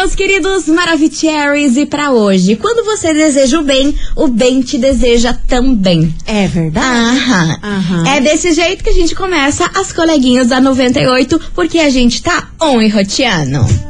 meus queridos Maravicheries, e pra hoje, quando você deseja o bem, o bem te deseja também. É verdade? Aham. Aham. É desse jeito que a gente começa as coleguinhas da 98, porque a gente tá on e roteando.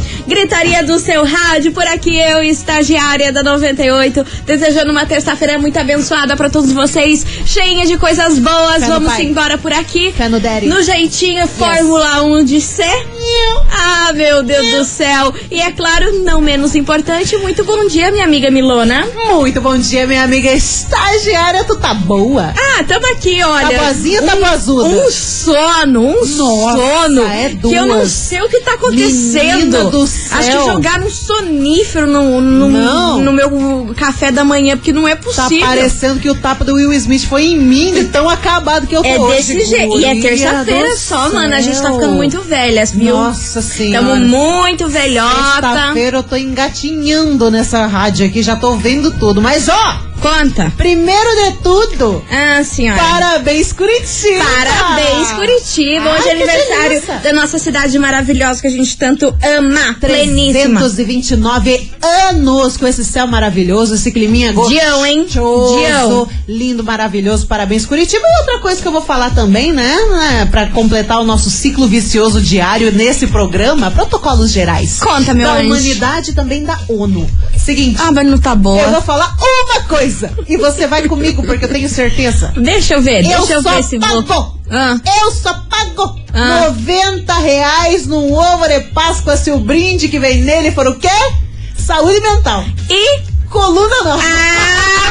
Gritaria do seu rádio, por aqui eu, estagiária da 98, desejando uma terça-feira muito abençoada pra todos vocês, cheinha de coisas boas. Fé Vamos embora por aqui. Fé no daddy. No jeitinho Fórmula 1 de ser. Ah, meu Deus do céu. E é claro, não menos importante, muito bom dia, minha amiga Milona. Muito bom dia, minha amiga estagiária. Tu tá boa? Ah, tamo aqui, olha. Tá boazinha ou tá boazuda? Um sono, um Nossa, sono. é Que eu não sei o que tá acontecendo. Menina do Acho que céu. jogaram um sonífero no, no, Não. no meu café da manhã, porque não é Tá possível. parecendo que o tapa do Will Smith foi em mim de tão acabado que eu tô É hoje. desse jeito. E é terça-feira só, mano. A gente tá céu. ficando muito velhas, viu? Nossa senhora. Tamo muito velhota. Sexta-feira eu tô engatinhando nessa rádio aqui, já tô vendo tudo. Mas ó, Conta. primeiro de tudo, Ah, senhora. parabéns Curitiba! Parabéns, Curitiba. Ai, Hoje é aniversário delícia. da nossa cidade maravilhosa que a gente tanto ama. Pleníssima. 329 anos com esse céu maravilhoso, esse climinha Dião, hein? gostoso, Dião. lindo, maravilhoso. Parabéns, Curitiba. E outra coisa que eu vou falar também, né, né pra completar o nosso ciclo vicioso diário nesse programa, protocolos gerais. Conta, meu Da anjo. humanidade e também da ONU. Seguinte, Ah, mas não tá boa. eu vou falar uma coisa e você vai comigo porque eu tenho certeza. Deixa eu ver, deixa eu, eu só ver se vou. pago. Ah. Eu só pago Ah. 90 reais num ovo de Páscoa se o brinde que vem nele for o quê? Saúde mental. E. Coluna não. Ah,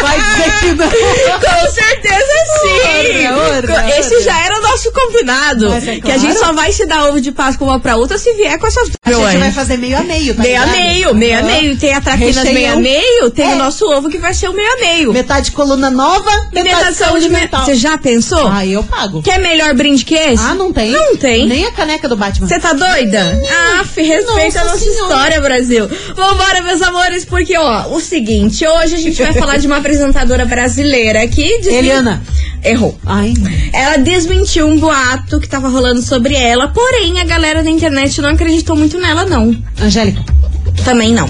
Vai dizer que não. Com certeza sim! Ora, ora, Esse ora. já era o nosso combinado. É Que a gente claro. só vai se dar ovo de Páscoa uma pra outra se vier com essas A meu gente anjo. vai fazer meio a meio, tá Meio a meio, meio a meio. Tem a traquinas meio a meio, tem É. o nosso ovo que vai ser o meio a meio. Metade coluna nova, E metade, saúde mental. Você já pensou? Aí eu pago. Quer melhor brinde que esse? Ah, não tem? Não tem. Nem a caneca do Batman. Você tá doida? Ah, fi, respeita a Nossa nossa Senhora. história, Brasil. Vambora, meus amores, porque, ó, o seguinte, hoje a gente vai falar de uma apresentadora brasileira que... desmen- Eliana. Errou. Ai, Ela desmentiu um boato que tava rolando sobre ela, porém a galera da internet não acreditou muito nela, não. Angélica. Também não.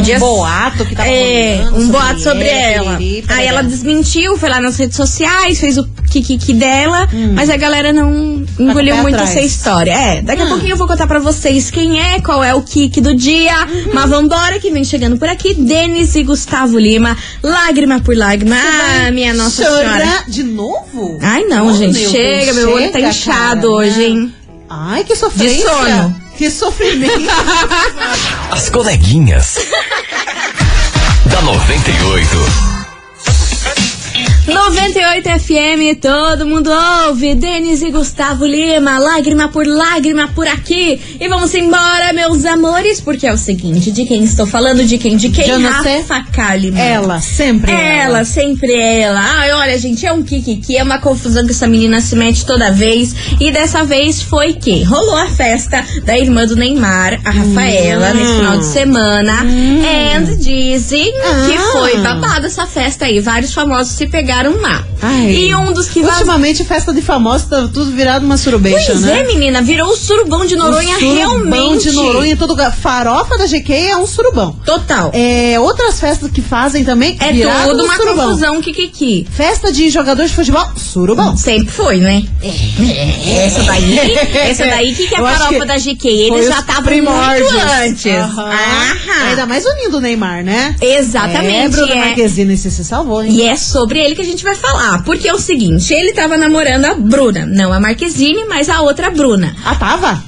Um boato que tava É, um boato sobre ela. piriri, Aí ela desmentiu, foi lá nas redes sociais, fez o kikiki dela, mas a galera não engoliu Hum. Tá pé muito atrás. essa história. É, daqui a Hum. pouquinho eu vou contar pra vocês quem é, qual é o kiki do dia. Uhum. Mas vambora, que vem chegando por aqui, Denis e Gustavo Lima, lágrima por lágrima. Ah, minha nossa senhora. de novo? Ai não, Oh, gente, meu chega, Deus, meu olho tá chega, inchado cara, hoje, né? hein? Ai, que sofrência. De sono. Que sofrimento. As coleguinhas. da 98. 98 FM, todo mundo ouve. Denis e Gustavo Lima, lágrima por lágrima por aqui. E vamos embora, meus amores, porque é o seguinte: de quem estou falando? De quem? De quem? Eu. Rafa Kalimann. ela, sempre ela. Ela, sempre ela. Ai, olha, gente, é um kikiki, é uma confusão que essa menina se mete toda vez. E dessa vez foi que rolou a festa da irmã do Neymar, a Rafaela, Hum. nesse final de semana. And dizem que Ah. foi babado essa festa aí. Vários famosos se pegaram lá. Ai. E um dos que. Ultimamente, festa de famosos tá tudo virado uma surubecha, Pois né? é, menina, virou o surubão de Noronha O surubão realmente. de Noronha todo. Farofa da GQ é um surubão. Total. É, É, outras festas que fazem também viraram tudo um uma surubão. confusão kikiki. Festa de jogador de futebol, surubão. Sempre foi, né? Essa daí, essa daí que, que é a farofa que da GQ. Eles já estavam muito antes. Aham. Aham. Ainda mais unindo o Neymar, né? Exatamente. É, Bruna é. Marquezine, você se salvou, hein? E é sobre ele que a gente vai falar. Porque é o seguinte, ele tava namorando a Bruna. Não a Marquezine, mas a outra Bruna. Ah, tava?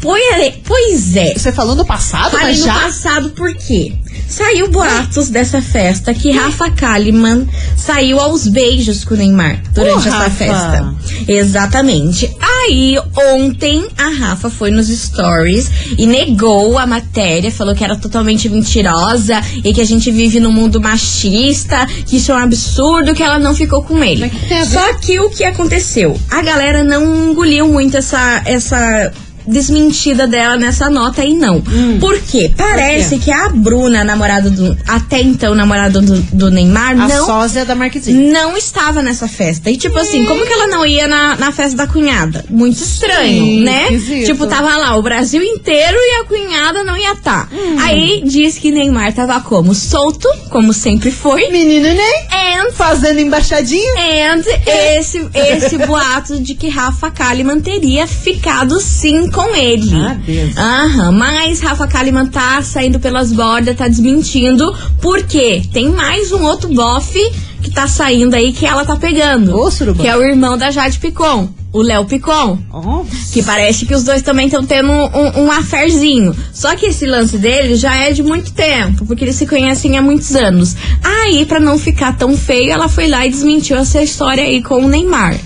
Pois, pois é. Você falou no passado, Falei mas no já? passado por quê? Saiu boatos dessa festa que Rafa Kalimann saiu aos beijos com o Neymar durante Ô, essa Rafa. festa. Exatamente. Aí, ontem, a Rafa foi nos stories e negou a matéria, falou que era totalmente mentirosa e que a gente vive num mundo machista, que isso é um absurdo, que ela não ficou com ele. Só que o que aconteceu? A galera não engoliu muito essa, essa desmentida dela nessa nota aí, não. Por quê? Parece que a Bruna, namorada do. Até então, namorada do, do Neymar, A não. sósia da Marquezine. Não estava nessa festa. E, tipo assim, como que ela não ia na, na festa da cunhada? Muito estranho, Sim, né? esquisito. Tipo, tava lá o Brasil inteiro e a cunhada não ia estar. Aí diz que Neymar tava como? Solto, como sempre foi. Menino nem And fazendo embaixadinha. And esse, esse boato de que Rafa Kalimann teria ficado sim com ele. Ah, Deus. Aham, mas Rafa Kalimann tá saindo pelas bordas, tá desmentindo, porque tem mais um outro bofe que tá saindo aí que ela tá pegando. Ô, suruba. que é o irmão da Jade Picon, o Léo Picon. Oh, Que parece que os dois também estão tendo um, um, affairzinho. Só que esse lance dele já é de muito tempo, porque eles se conhecem há muitos anos. Aí, pra não ficar tão feio, ela foi lá e desmentiu essa história aí com o Neymar.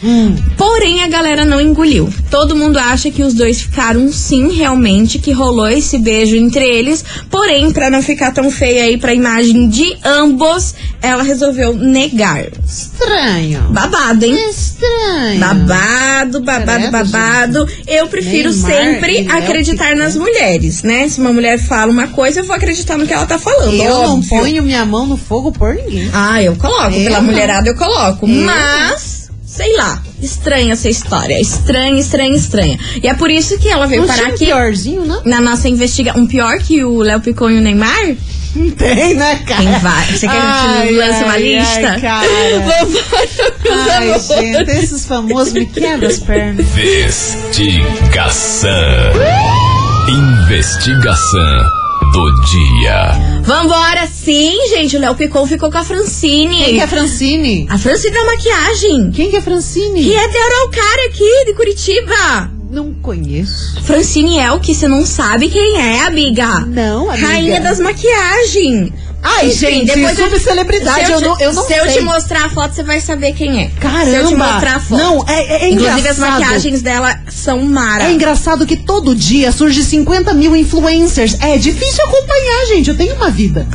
Porém, a galera não engoliu. Todo mundo acha que os dois ficaram sim, realmente, que rolou esse beijo entre eles. Porém, pra não ficar tão feio aí pra imagem de ambos, ela resolveu negar. estranho. Babado, hein? Estranho. Babado, babado, Credo, babado. Eu prefiro Neymar sempre Léo acreditar nas mulheres, né? Se uma mulher fala uma coisa, eu vou acreditar no que ela tá falando. Eu não óbvio. ponho minha mão no fogo por ninguém. Ah, eu coloco. Eu Pela não. mulherada eu coloco. Eu Mas, sei lá. Estranha essa história. Estranha, estranha, estranha. E é por isso que ela veio Não parar um aqui. piorzinho, não? Na nossa investigação. Um pior que o Léo Picon e o Neymar? Não tem, né, cara? Tem vários. Você quer que eu te lance uma ai, lista? Ai, cara. Ai, gente, esses famosos me quebram as pernas. Investigação. Investigação do dia. Vambora, sim, gente. O Léo Picon ficou com a Francine. Quem que é Francine? A Francine da maquiagem. Quem que é Francine? Que é de Araucária aqui, de Curitiba. Não conheço. Francine é o que você não sabe quem é, amiga. Não, amiga. Rainha das maquiagens. Ai, Enfim, gente, depois eu- subcelebridade, se eu, te- não, eu não Se sei. eu te mostrar a foto, você vai saber quem é. Caramba. Se eu te mostrar a foto. Não, é, é, é Inclusive, as engraçado. maquiagens dela são mara. É engraçado que todo dia surge 50 mil influencers. É difícil acompanhar, gente. Eu tenho uma vida.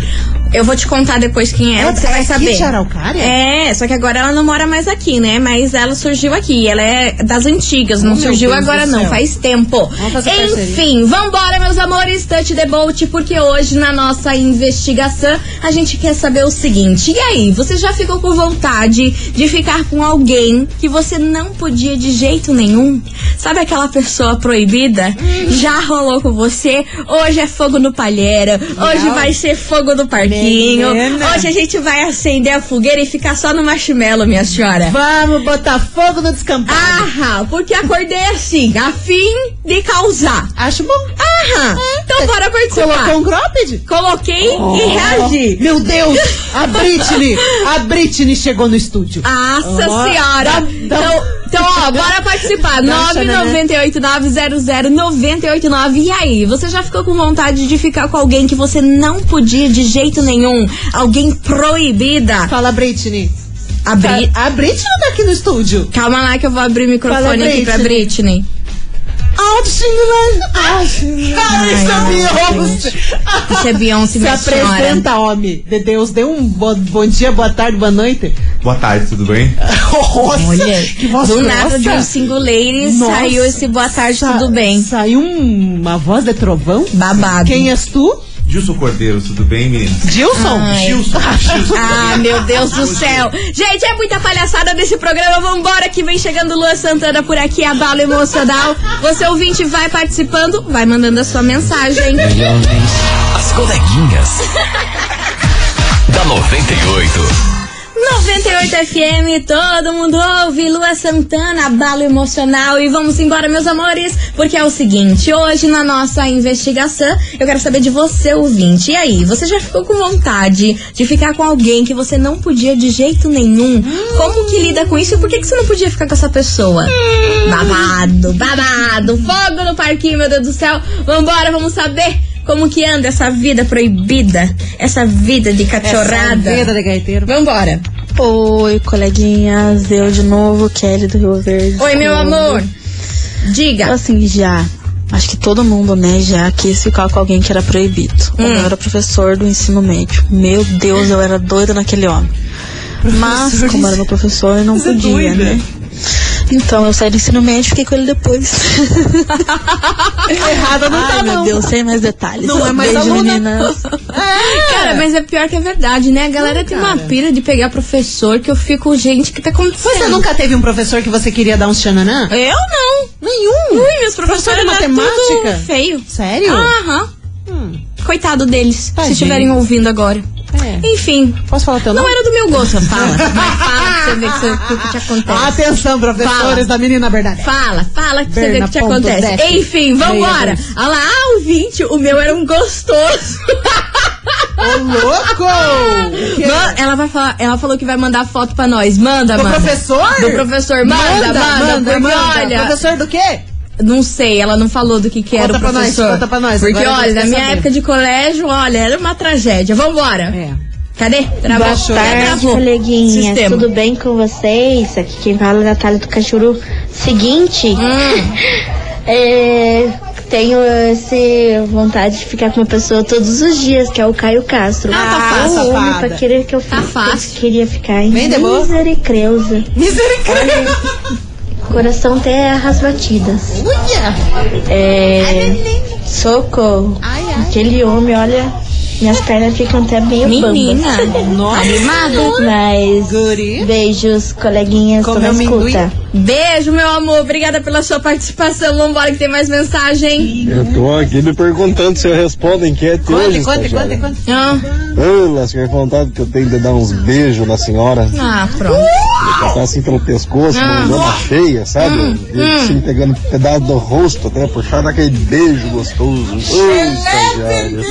Eu vou te contar depois quem é, É- você é vai aqui saber. de Araucária? É, só que agora ela não mora mais aqui, né? Mas ela surgiu aqui. Ela é das antigas, não Oh, surgiu agora não, faz tempo. Vamos. Enfim, vambora, meus amores, touch the boat, porque hoje na nossa investigação a gente quer saber o seguinte. E aí, você já ficou com vontade de ficar com alguém que você não podia de jeito nenhum? Sabe aquela pessoa proibida? Hum. Já rolou com você? Hoje é fogo no palheiro, hoje vai ser fogo no parquinho. Menina. Hoje a gente vai acender a fogueira e ficar só no marshmallow, minha senhora. Vamos botar fogo no descampado. Aham, porque acordei assim, a fim de causar. Acho bom. Aham, então bora participar. Colocou um cropped? Coloquei e reagi. Meu Deus! A Britney! A Britney chegou no estúdio. Nossa Ó, senhora! dá- dá- Então, então, ó, bora participar. Dá uma né? 998900989. E aí, você já ficou com vontade de ficar com alguém que você não podia de jeito nenhum? Alguém proibida? Fala, Britney. Abrir. A Britney não tá aqui no estúdio. Calma lá que eu vou abrir o microfone Fala, aqui pra Britney. Britney. Ai, isso é Beyoncé. Isso é Beyoncé, Se senhora. apresenta, homem. De Deus, dê um bo- bom dia, boa tarde, boa noite. Boa tarde, tudo bem? Nossa, Olha, que voz do grossa. nada de um single ladies Nossa, saiu esse boa tarde, sa- tudo bem. Saiu um- uma voz de trovão. Babado. Quem és tu? Gilson Cordeiro, tudo bem, menino? Gilson? Ai. Gilson, Gilson. Ah, meu Deus do céu. Gente, é muita palhaçada desse programa. Vambora que vem chegando Lua Santana por aqui, abalo emocional. Você ouvinte vai participando, vai mandando a sua mensagem. As coleguinhas. da 98. 98 FM, todo mundo ouve. Lua Santana, abalo emocional. E vamos embora, meus amores, porque é o seguinte: hoje na nossa investigação, eu quero saber de você, ouvinte. E aí, você já ficou com vontade de ficar com alguém que você não podia de jeito nenhum? Como que lida com isso e por que, que você não podia ficar com essa pessoa? Babado, babado, fogo no parquinho, meu Deus do céu. Vambora, vamos saber. Como que anda essa vida proibida? Essa vida de cachorrada? Essa vida de gaiteiro. Vambora. Oi, coleguinhas, eu de novo, Kelly do Rio Verde. Oi, meu amor. Diga. Assim, já. Acho que todo mundo, né, já quis ficar com alguém que era proibido. Hum. Eu era professor do ensino médio. Meu Deus, eu era doida naquele homem. Mas, Professor como de- era meu professor, eu não é podia, doida. né? Então, eu saí do ensino médio e fiquei com ele depois. Errada não Ai, tá, meu não. Deus, sem mais detalhes. Não é mais Beijo, aluna. meninas. Cara, mas é pior que é verdade, né? A galera tem uma cara. pira de pegar professor que eu fico, gente, o que tá acontecendo? Você nunca teve um professor que você queria dar uns tchananã? Eu não. Nenhum. Ui, meus professores de matemática? tudo feio. Sério? Aham. Hum, Coitado deles, Tadinho. se estiverem ouvindo agora. É. Enfim, Posso falar teu não nome? era do meu gosto. Fala. Vai, fala pra você ver que você- o que te acontece. Atenção, professores Fala. da menina verdade. Fala, fala que você vê o que te acontece. def. Enfim, vambora. Olha lá, ah, o 20, o meu era um gostoso. Ô, louco! Que- Man- ela vai falar, ela falou que vai mandar foto pra nós. Manda, Do manda. professor? Do professor, manda, manda, porque olha- Professor do quê? Não sei, ela não falou do que, que era Conta o pra nós, professor. conta pra nós, Porque, agora olha, na minha saber. época de colégio, olha, era uma tragédia. Vambora. É. Cadê? Travou. Boa tarde, coleguinhas. Sistema. Tudo bem com vocês? Aqui quem fala é a Natália do Cachuru. Seguinte, Hum. é, tenho essa vontade de ficar com uma pessoa todos os dias, que é o Caio Castro. Ah, tá fácil, o homem pra querer que eu Tá fácil. eu queria ficar em Vem, Debô. Coração até as batidas. É, socorro. Aquele homem, olha, minhas pernas ficam até meio Menina, bambas. Nossa. animada. Mas Guri. beijos, coleguinhas, tô Comeu na amendoim? escuta. Beijo, meu amor. Obrigada pela sua participação. Vambora que tem mais mensagem. Eu tô aqui me perguntando se eu respondo a enquete hoje. Conte, conte, conte, conte. Ah, Ah, lasca, que vontade que eu tenho de dar uns beijos na senhora. ah, pronto. Passar assim pelo pescoço, Ah. uma cheia, sabe? E assim, pegando um pedaço do rosto até, puxar daquele beijo gostoso. Ô, estagiário.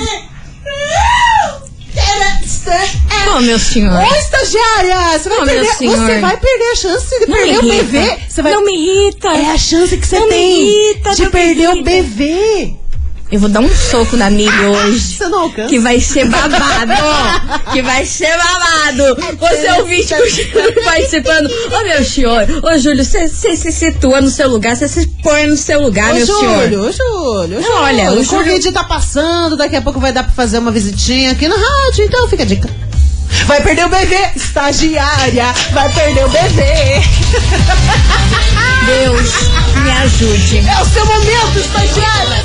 Ô, meu senhor. Ô, estagiária! Você vai, Ô, perder, você vai perder a chance de Não perder o bebê. Você vai... Não me irrita. É a chance que você Não tem irrita, de perder o irrita. Eu vou dar um soco na Mili hoje. Você não alcança. Que vai ser babado, ó. Que vai ser babado. Você ouvinte continua participando. Ô, meu senhor. Ô, Júlio, você se situa no seu lugar. Você se põe no seu lugar, Ô, meu senhor. Júlio, ô, Júlio, ô, Não, Júlio. olha, o o Júlio- Covid tá passando, daqui a pouco vai dar pra fazer uma visitinha aqui na rádio, então fica a dica. Vai perder o bebê, estagiária, vai perder o bebê. Deus me ajude. É o seu momento, estagiária.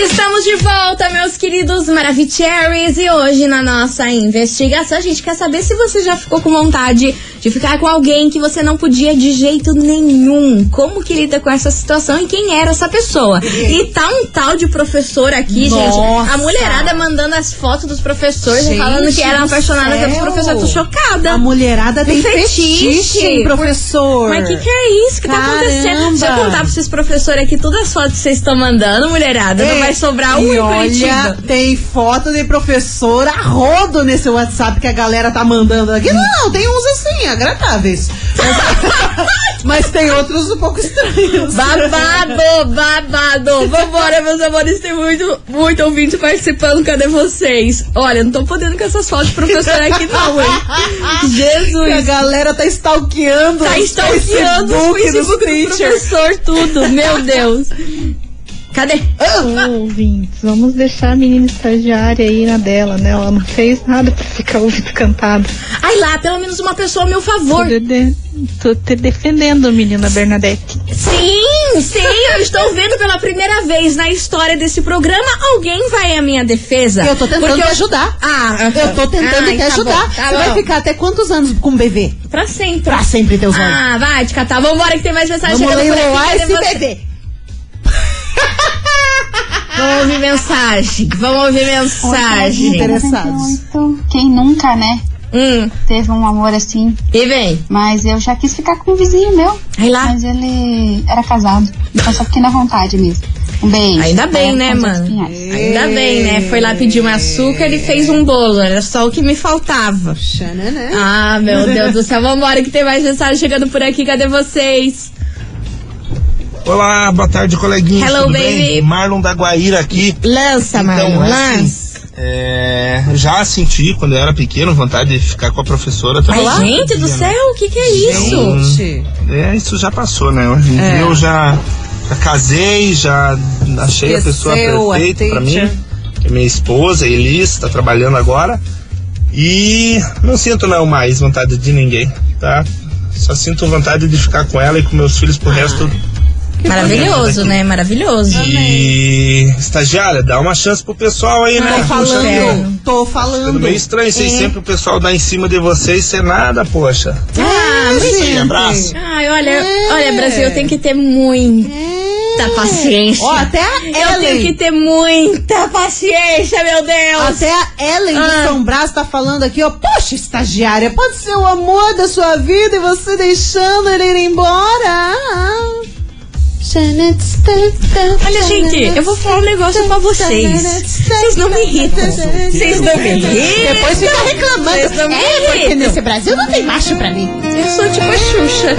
Estamos de volta, meus queridos Maravicheries. E hoje, na nossa investigação, a gente quer saber se você já ficou com vontade de ficar com alguém que você não podia de jeito nenhum. Como que lida com essa situação e quem era essa pessoa? E tá um tal de professor aqui, gente. Nossa. A mulherada mandando as fotos dos professores e Gente falando que era do apaixonada pelos céu. professores. Tô chocada. A mulherada tem Tem fetiche, fetiche. em professor. Mas o que, que é isso que tá acontecendo? Caramba. Deixa eu contar pra esses professores aqui todas as fotos que vocês estão mandando, mulherada. Não Ei, vai sobrar um e olha, tem foto de professor a rodo nesse WhatsApp que a galera tá mandando aqui. Não, não, tem uns assim, agradáveis. Mas, mas tem outros um pouco estranhos. Babado, babado. Vambora, meus amores. Tem muito, muito ouvinte participando. Cadê vocês? Olha, não tô podendo com essas fotos de professor aqui, não, hein? Que a Jesus. galera tá stalkeando Tá stalkeando o Facebook Facebook do professor, tudo. Meu Deus. Cadê? Ouvintes, vamos deixar a menina estagiária aí na dela, né? Ela não fez nada pra ficar ouvindo cantado. Ai lá, pelo menos uma pessoa a meu Tô, favor. de- de- tô te defendendo a menina Bernadette. Sim, sim, eu estou vendo pela primeira vez na história desse programa alguém vai à minha defesa. Eu tô tentando te eu- ajudar. Ah, Eu tô tentando Ai, te tá ajudar. bom, tá Você bom. vai ficar até quantos anos com bebê? Pra sempre. Pra sempre teus olhos. Ah, vai te catar. Vambora que tem mais mensagem Vamos chegando por aqui. esse bebê. Vamos ouvir mensagem. Vamos ouvir mensagem. Interessados. Quem nunca, né? Hum, Teve um amor assim. e vem. Mas eu já quis ficar com um vizinho meu. Aí lá. Mas ele era casado. Então só fiquei na vontade mesmo. Um beijo. Ainda bem, É, né, mano? espinhais. Ainda bem, né? Foi lá pedir um açúcar e fez um bolo. Era só o que me faltava. Xananã. Ah, meu Deus do céu. Vambora que tem mais mensagem chegando por aqui. Cadê vocês? Olá, boa tarde, coleguinha. Hello, tudo baby. bem? Marlon da Guaíra aqui. Lança. Então, assim, lança. é, já senti quando eu era pequeno vontade de ficar com a professora também. Ai, gente do céu, o que que é isso? Gente. É, isso já passou, né? Hoje em É. dia eu já, já casei, já achei a pessoa Esqueceu a perfeita pra teacher. mim. Que é minha esposa, Elis, tá trabalhando agora. E não sinto não mais vontade de ninguém, tá? Só sinto vontade de ficar com ela e com meus filhos pro resto. Maravilhoso, né? Maravilhoso. E estagiária, dá uma chance pro pessoal aí, né? Puxa, falando. Tô Ficando falando. meio estranho, vocês sempre o pessoal dá em cima de vocês, sem nada, poxa. Ah, É, gente. abraço. Ai, olha, olha, Brasil, tem que ter muita paciência. Ó, até a Eu tenho Ellen. que ter muita paciência, meu Deus. Até a Ellen Ah. do São Brás tá falando aqui, ó. Poxa, estagiária, pode ser o amor da sua vida e você deixando ele ir embora. Olha, gente, eu vou falar um negócio pra vocês. Vocês não me irritam. Vocês não me irritam. Depois fica reclamando. Vocês não me É, porque nesse Brasil não tem macho pra mim. Eu sou tipo a Xuxa.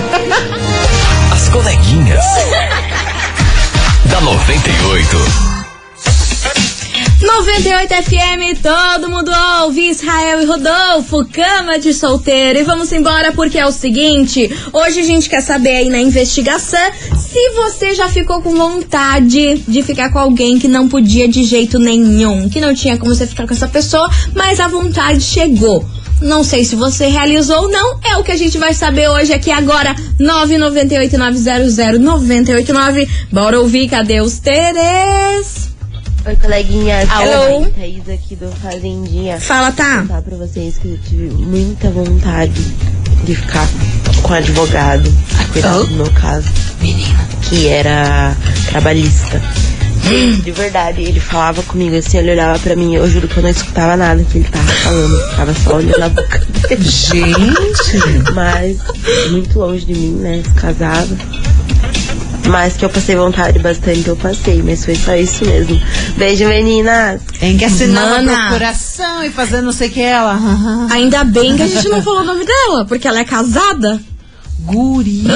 As coleguinhas. da 98. 98 FM, todo mundo ouve. Israel e Rodolfo, cama de solteiro. E vamos embora porque é o seguinte: hoje a gente quer saber aí na investigação se você já ficou com vontade de ficar com alguém que não podia de jeito nenhum, que não tinha como você ficar com essa pessoa, mas a vontade chegou. Não sei se você realizou ou não, é o que a gente vai saber hoje aqui agora. 998-900-989. Bora ouvir, cadê os Teres? Oi, coleguinhas. Alô? Oi, Thaís aqui do Fazendinha. Fala, tá? Vou contar pra vocês que eu tive muita vontade de ficar com advogado, cuidar do meu caso. Que era trabalhista. Gente, de verdade, ele falava comigo assim, ele olhava pra mim, eu juro que eu não escutava nada que ele tava falando, ficava só olhando a boca dele. Gente. Mas muito longe de mim, né? Casado. Mas que eu passei vontade bastante, eu passei, mas foi só isso mesmo. Beijo, meninas! Tem que assinar uma Mana. procuração e fazer não sei o que ela. Ainda bem que a gente não falou o nome dela, porque ela é casada. Guria.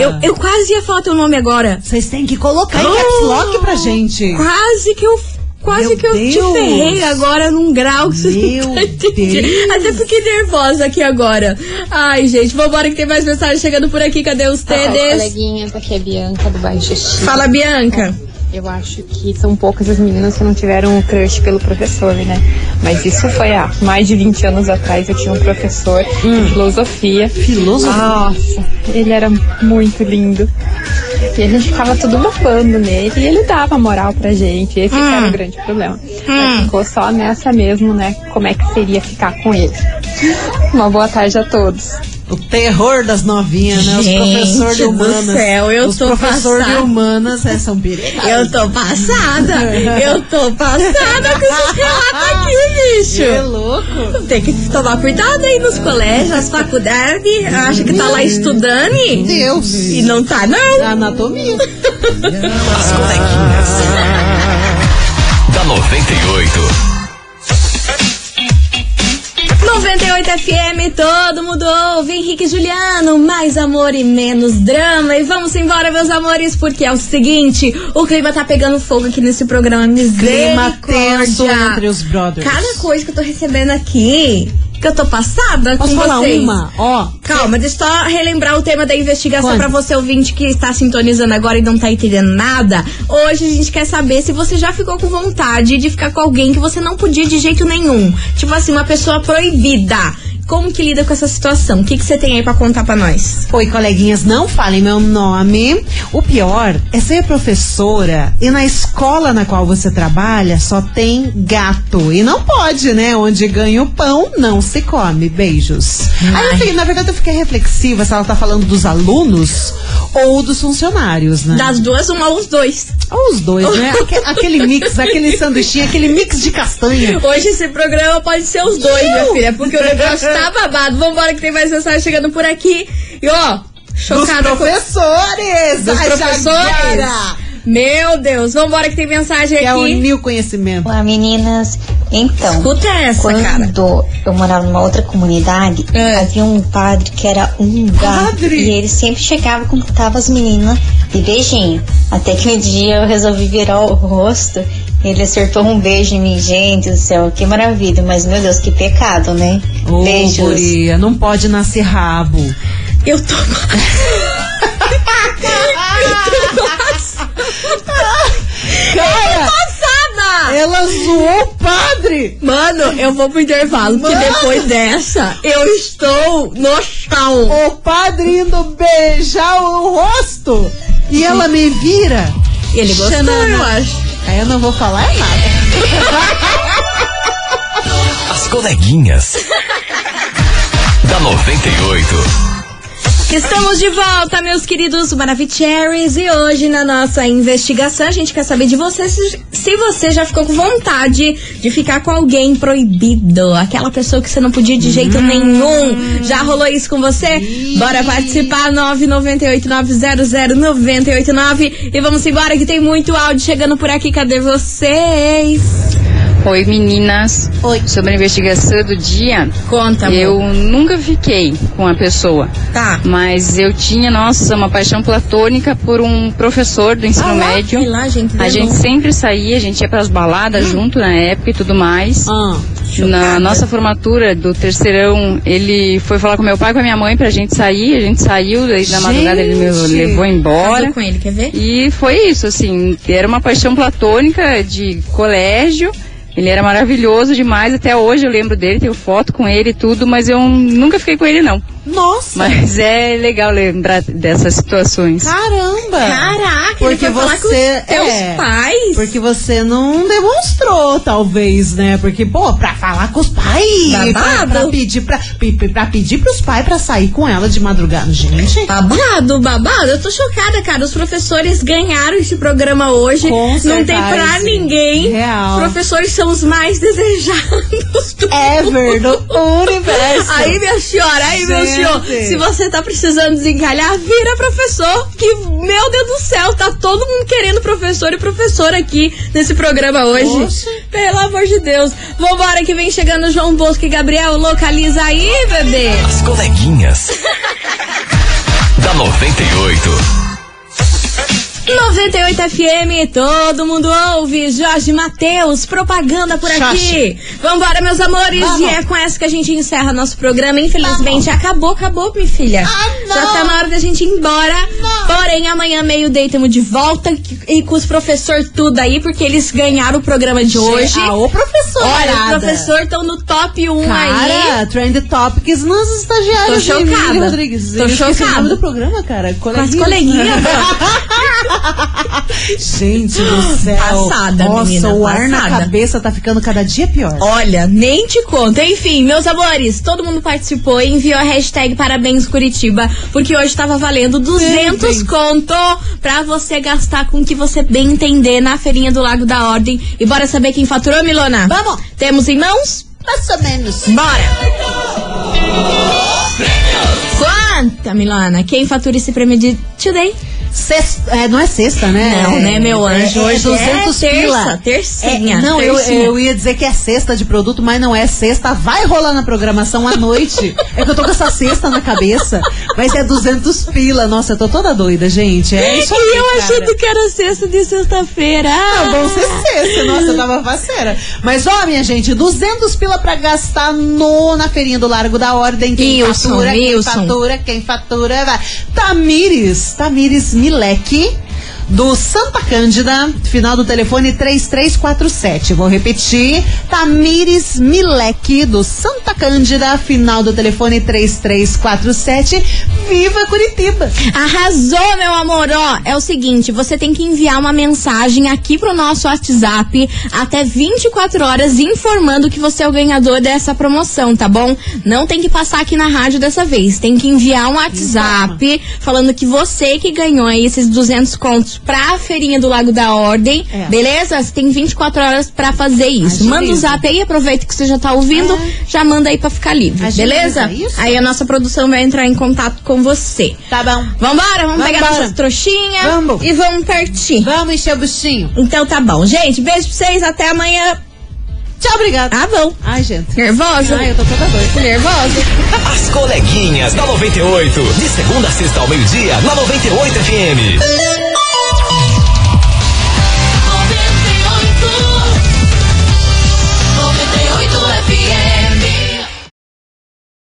Eu, eu quase ia falar teu nome agora. Vocês têm que colocar em caps lock pra gente. Quase que eu. Quase Meu que eu te Deus. ferrei agora num grau que você não tá entendendo. Até fiquei nervosa aqui agora. Ai, gente, vambora que tem mais mensagem chegando por aqui. Cadê os Olá, TDs? coleguinhas, aqui é a Bianca do Bairro Justiça. Fala, Bianca. Eu acho que são poucas as meninas que não tiveram um crush pelo professor, né? Mas isso foi há mais de 20 anos atrás. Eu tinha um professor de filosofia. Filosofia? Nossa, ele era muito lindo. E a gente ficava tudo babando nele e ele dava moral pra gente. Esse que era o grande problema. Mas ficou só nessa mesmo, né? Como é que seria ficar com ele. Uma boa tarde a todos. O terror das novinhas, né? Os professores de do humanas. céu, eu Os tô professores de humanas é, são perigosos. Eu tô passada. Eu tô passada com esses relatos aqui, bicho. É louco. Tem que tomar cuidado aí nos colégios, nas faculdades. Acha que tá lá estudando e, Deus. e não tá, não. Anatomia. As coleguinhas. da 98. 98 FM, todo mundo ouve. Henrique e Juliano, mais amor e menos drama. E vamos embora, meus amores, porque é o seguinte: o clima tá pegando fogo aqui nesse programa. Clima tenso Misericórdia. entre os brothers. Cada coisa que eu tô recebendo aqui, que eu tô passada Posso com falar vocês. uma? Ó. Calma, deixa eu só relembrar o tema da investigação pra você ouvinte que está sintonizando agora e não tá entendendo nada. Hoje a gente quer saber se você já ficou com vontade de ficar com alguém que você não podia de jeito nenhum. Tipo assim, uma pessoa proibida. Como que lida com essa situação? O que que você tem aí pra contar pra nós? Oi, coleguinhas, não falem meu nome. O pior é ser professora e na escola na qual você trabalha só tem gato. E não pode, né? Onde ganha o pão, não se come. Beijos. Aí eu fiquei, na verdade, eu fiquei reflexiva se ela tá falando dos alunos ou dos funcionários, né? Das duas, uma ou os dois. Ou os dois, né? Aque- aquele mix, aquele sanduichinho, aquele mix de castanha. Hoje esse programa pode ser os dois, minha filha, porque o negócio tá babado. Vambora que tem mais mensagem chegando por aqui. E ó, chocada Dos professores! com... Dos Ai, professores! Meu Deus, vambora que tem mensagem Que é aqui. unir o conhecimento. Olá meninas, então Escuta essa, quando cara. eu morava numa outra comunidade havia um padre que era um gato e ele sempre chegava e cumprimentava as meninas de beijinho até que um dia eu resolvi virar o rosto ele acertou um beijo em mim gente do céu que maravilha mas meu Deus que pecado né Ô, beijos guria, não pode nascer rabo. Eu tô. Cara, Passada! ela zoou o padre! Mano, eu vou pro intervalo, porque Mano. depois dessa, eu estou no chão. O padre indo beijar o rosto! E ela me vira. Ele gostou, Xanana. eu acho. Aí eu não vou falar nada. As coleguinhas. da 98. Estamos de volta, meus queridos Maravicheries. E hoje, na nossa investigação, a gente quer saber de você se, se você já ficou com vontade de ficar com alguém proibido. Aquela pessoa que você não podia de jeito nenhum. Já rolou isso com você? Bora participar, 998-900-989. E vamos embora que tem muito áudio chegando por aqui. Cadê vocês? Oi meninas. Oi. Sobre a investigação do dia. Conta, amor. Eu nunca fiquei com a pessoa. Tá. Mas eu tinha, nossa, uma paixão platônica por um professor do ensino Ah lá, médio. lá, gente, a gente sempre saía, a gente ia pras baladas junto na época e tudo mais. Ah, Na nossa formatura do terceirão, ele foi falar com meu pai e com a minha mãe pra gente sair. A gente saiu, daí na madrugada ele me levou embora. Casou com ele, quer ver? E foi isso, assim, era uma paixão platônica de colégio. Ele era maravilhoso demais, até hoje eu lembro dele, tenho foto com ele e tudo, mas eu nunca fiquei com ele não. Nossa! Mas é legal lembrar dessas situações. Caramba! Caraca, Porque ele foi falar com você os teus é, pais? Porque você não demonstrou, talvez, né? Porque, pô, pra falar com os pais, pra, Babado. pra pedir pra, pra pedir pros pais pra sair com ela de madrugada, gente. Babado, babado. Eu tô chocada, cara. Os professores ganharam esse programa hoje. Com Não tem pra certeza. ninguém. Real. Os professores são os mais desejados do Ever do universo. Aí, minha senhora, aí, meu Gente. Se você tá precisando desencalhar, vira professor. Que, meu Deus do céu, tá todo mundo querendo professor e professora aqui nesse programa hoje. Pelo amor de Deus. Vambora que vem chegando João Bosco e Gabriel. Localiza aí, bebê. As coleguinhas. da 98. 98 FM, todo mundo ouve. Jorge Matheus, propaganda por aqui. Vambora, meus amores. Vamos. E é com essa que a gente encerra nosso programa. Infelizmente, acabou, acabou, minha filha. não. Já tá na hora da gente ir embora. Porém, amanhã, meio-dia, estamos de volta e com os professores tudo aí, porque eles ganharam o programa de hoje. Ah, ô professor. Olha, parada. os professores estão no top 1 aí. Cara, Trend Topics nos estagiários. Tô chocada. Rodrigues. Tô chocada. o do programa, cara. Com as coleguinhas. Gente do céu. Passada, Nossa, menina, o ar na passada. cabeça tá ficando cada dia pior. Olha, nem te conto. Enfim, meus amores, todo mundo participou e enviou a hashtag Parabéns Curitiba, porque hoje tava valendo 200 Parabéns. conto pra você gastar com o que você bem entender na feirinha do Lago da Ordem. E bora saber quem faturou, Milona? Vamos. Temos em mãos? Mais ou menos. Bora! Quanta, Milona? Quem fatura esse prêmio de today? Sexta, é, não é sexta, né? Não, né, meu anjo? É, Hoje é 200 é terça, pila. tercinha, É, não, eu, tercinha. eu ia dizer que é sexta de produto, mas não é sexta. Vai rolar na programação à noite. é que eu tô com essa sexta na cabeça. Mas é 200 pila. Nossa, eu tô toda doida, gente. É isso aí, e eu cara. achando que era sexta de sexta-feira. Não, vão ser sexta. Nossa, eu tava faceira. Mas ó, minha gente, 200 pila pra gastar no, na feirinha do Largo da Ordem. Quem Wilson, fatura, quem Wilson. fatura, quem fatura, vai. Tamires, Tamires Milek. Do Santa Cândida, final do telefone 3347. Vou repetir, Tamires Milek, do Santa Cândida, final do telefone 3347. Viva Curitiba! Arrasou, meu amor. Ó, é o seguinte, você tem que enviar uma mensagem aqui pro nosso WhatsApp até 24 horas informando que você é o ganhador dessa promoção, tá bom? Não tem que passar aqui na rádio dessa vez. Tem que enviar um WhatsApp falando que você que ganhou aí esses 200 contos pra feirinha do Lago da Ordem, É. beleza? Você tem 24 horas pra fazer isso. Agiliza. Manda o zap aí, aproveita que você já tá ouvindo, já manda aí pra ficar livre, Agiliza beleza? isso. Aí a nossa produção vai entrar em contato com você. Tá bom. Vambora, vamos pegar Vambora. nossas trouxinhas Vamos. e vamos partir. Vamos encher o buchinho. Então tá bom. Gente, beijo pra vocês, até amanhã. Tchau, obrigada. Ah, bom. Ai, gente. Nervosa? Ai, eu tô toda doida. Nervosa? As coleguinhas da 98. De segunda a sexta ao meio-dia, na 98 FM.